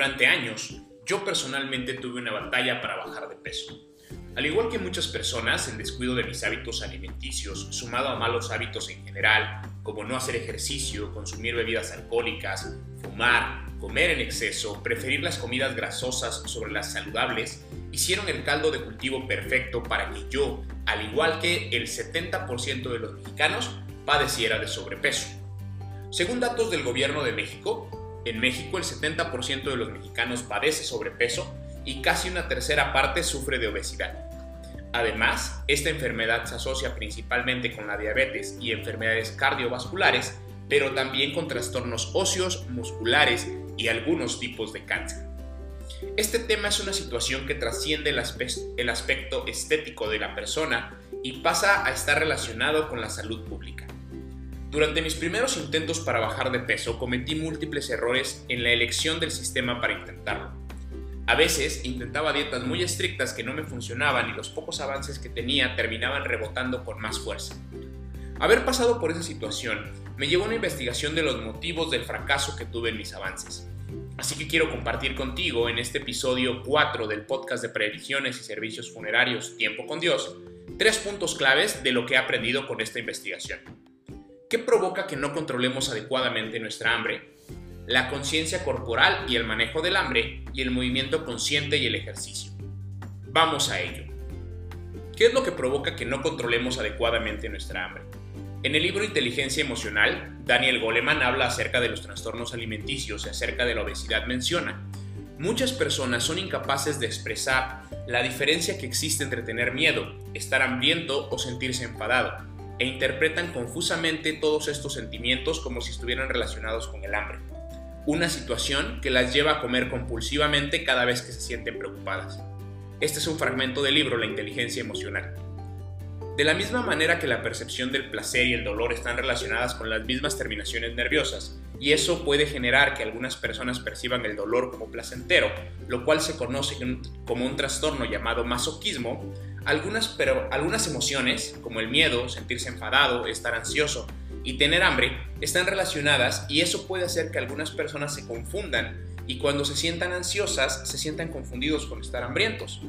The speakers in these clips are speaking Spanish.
Durante años, yo personalmente tuve una batalla para bajar de peso. Al igual que muchas personas, el descuido de mis hábitos alimenticios, sumado a malos hábitos en general, como no hacer ejercicio, consumir bebidas alcohólicas, fumar, comer en exceso, preferir las comidas grasosas sobre las saludables, hicieron el caldo de cultivo perfecto para que yo, al igual que el 70% de los mexicanos, padeciera de sobrepeso. Según datos del gobierno de México, en México el 70% de los mexicanos padece sobrepeso y casi una tercera parte sufre de obesidad. Además, esta enfermedad se asocia principalmente con la diabetes y enfermedades cardiovasculares, pero también con trastornos óseos, musculares y algunos tipos de cáncer. Este tema es una situación que trasciende el, aspecto estético de la persona y pasa a estar relacionado con la salud pública. Durante mis primeros intentos para bajar de peso cometí múltiples errores en la elección del sistema para intentarlo. A veces intentaba dietas muy estrictas que no me funcionaban y los pocos avances que tenía terminaban rebotando con más fuerza. Haber pasado por esa situación me llevó a una investigación de los motivos del fracaso que tuve en mis avances. Así que quiero compartir contigo en este episodio 4 del podcast de previsiones y servicios funerarios Tiempo con Dios, tres puntos claves de lo que he aprendido con esta investigación. ¿Qué provoca que no controlemos adecuadamente nuestra hambre? La conciencia corporal y el manejo del hambre y el movimiento consciente y el ejercicio. Vamos a ello. ¿Qué es lo que provoca que no controlemos adecuadamente nuestra hambre? En el libro Inteligencia Emocional, Daniel Goleman habla acerca de los trastornos alimenticios y acerca de la obesidad menciona. Muchas personas son incapaces de expresar la diferencia que existe entre tener miedo, estar hambriento o sentirse enfadado e interpretan confusamente todos estos sentimientos como si estuvieran relacionados con el hambre, una situación que las lleva a comer compulsivamente cada vez que se sienten preocupadas. Este es un fragmento del libro La inteligencia emocional. De la misma manera que la percepción del placer y el dolor están relacionadas con las mismas terminaciones nerviosas, y eso puede generar que algunas personas perciban el dolor como placentero, lo cual se conoce como un trastorno llamado masoquismo, algunas, pero algunas emociones, como el miedo, sentirse enfadado, estar ansioso y tener hambre, están relacionadas y eso puede hacer que algunas personas se confundan y cuando se sientan ansiosas se sientan confundidos con estar hambrientos.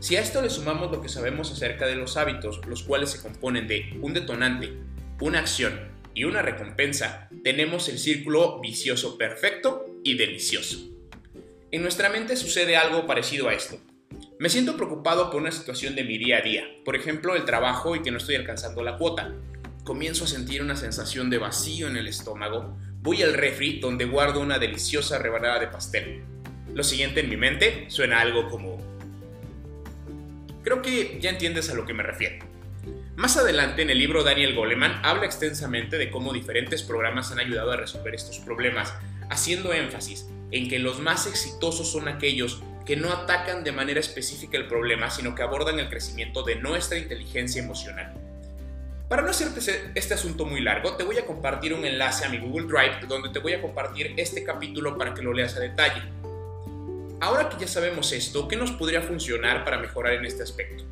Si a esto le sumamos lo que sabemos acerca de los hábitos, los cuales se componen de un detonante, una acción y una recompensa, tenemos el círculo vicioso perfecto y delicioso. En nuestra mente sucede algo parecido a esto. Me siento preocupado por una situación de mi día a día, por ejemplo el trabajo y que no estoy alcanzando la cuota. Comienzo a sentir una sensación de vacío en el estómago, voy al refri donde guardo una deliciosa rebanada de pastel. Lo siguiente en mi mente suena algo como... Creo que ya entiendes a lo que me refiero. Más adelante en el libro Daniel Goleman habla extensamente de cómo diferentes programas han ayudado a resolver estos problemas, haciendo énfasis en que los más exitosos son aquellos que no atacan de manera específica el problema, sino que abordan el crecimiento de nuestra inteligencia emocional. Para no hacerte este asunto muy largo, te voy a compartir un enlace a mi Google Drive donde te voy a compartir este capítulo para que lo leas a detalle. Ahora que ya sabemos esto, ¿qué nos podría funcionar para mejorar en este aspecto?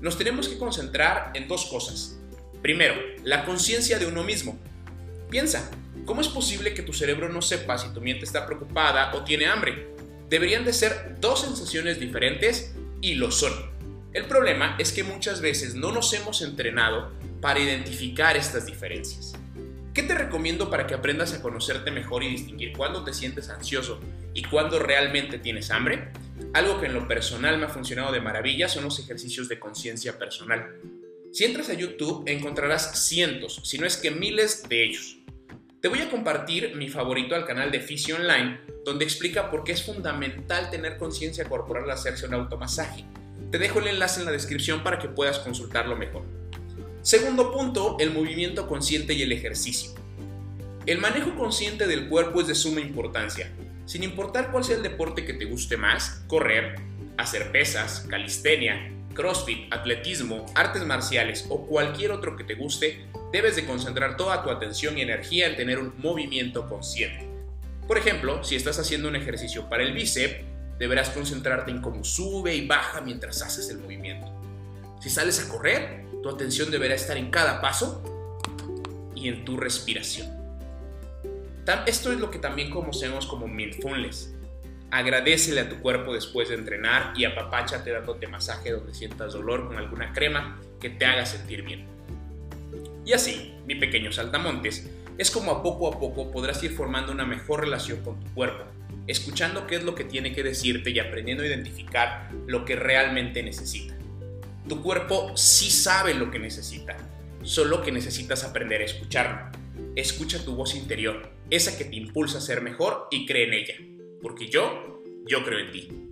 Nos tenemos que concentrar en dos cosas. Primero, la conciencia de uno mismo. Piensa, ¿cómo es posible que tu cerebro no sepa si tu mente está preocupada o tiene hambre? Deberían de ser dos sensaciones diferentes y lo son. El problema es que muchas veces no nos hemos entrenado para identificar estas diferencias. ¿Qué te recomiendo para que aprendas a conocerte mejor y distinguir cuándo te sientes ansioso y cuándo realmente tienes hambre? Algo que en lo personal me ha funcionado de maravilla son los ejercicios de conciencia personal. Si entras a YouTube encontrarás cientos, si no es que miles de ellos. Te voy a compartir mi favorito al canal de Fisio Online, donde explica por qué es fundamental tener conciencia corporal al hacerse un automasaje. Te dejo el enlace en la descripción para que puedas consultarlo mejor. Segundo punto, el movimiento consciente y el ejercicio. El manejo consciente del cuerpo es de suma importancia. Sin importar cuál sea el deporte que te guste más, correr, hacer pesas, calistenia, crossfit, atletismo, artes marciales o cualquier otro que te guste, debes de concentrar toda tu atención y energía en tener un movimiento consciente. Por ejemplo, si estás haciendo un ejercicio para el bíceps, deberás concentrarte en cómo sube y baja mientras haces el movimiento. Si sales a correr, tu atención deberá estar en cada paso y en tu respiración. Esto es lo que también conocemos como mindfulness. agradecele a tu cuerpo después de entrenar y apapáchate dándote masaje donde sientas dolor con alguna crema que te haga sentir bien. Y así, mi pequeño saltamontes, es como a poco a poco podrás ir formando una mejor relación con tu cuerpo, escuchando qué es lo que tiene que decirte y aprendiendo a identificar lo que realmente necesita. Tu cuerpo sí sabe lo que necesita, solo que necesitas aprender a escucharlo. Escucha tu voz interior, esa que te impulsa a ser mejor y cree en ella, porque yo, yo creo en ti.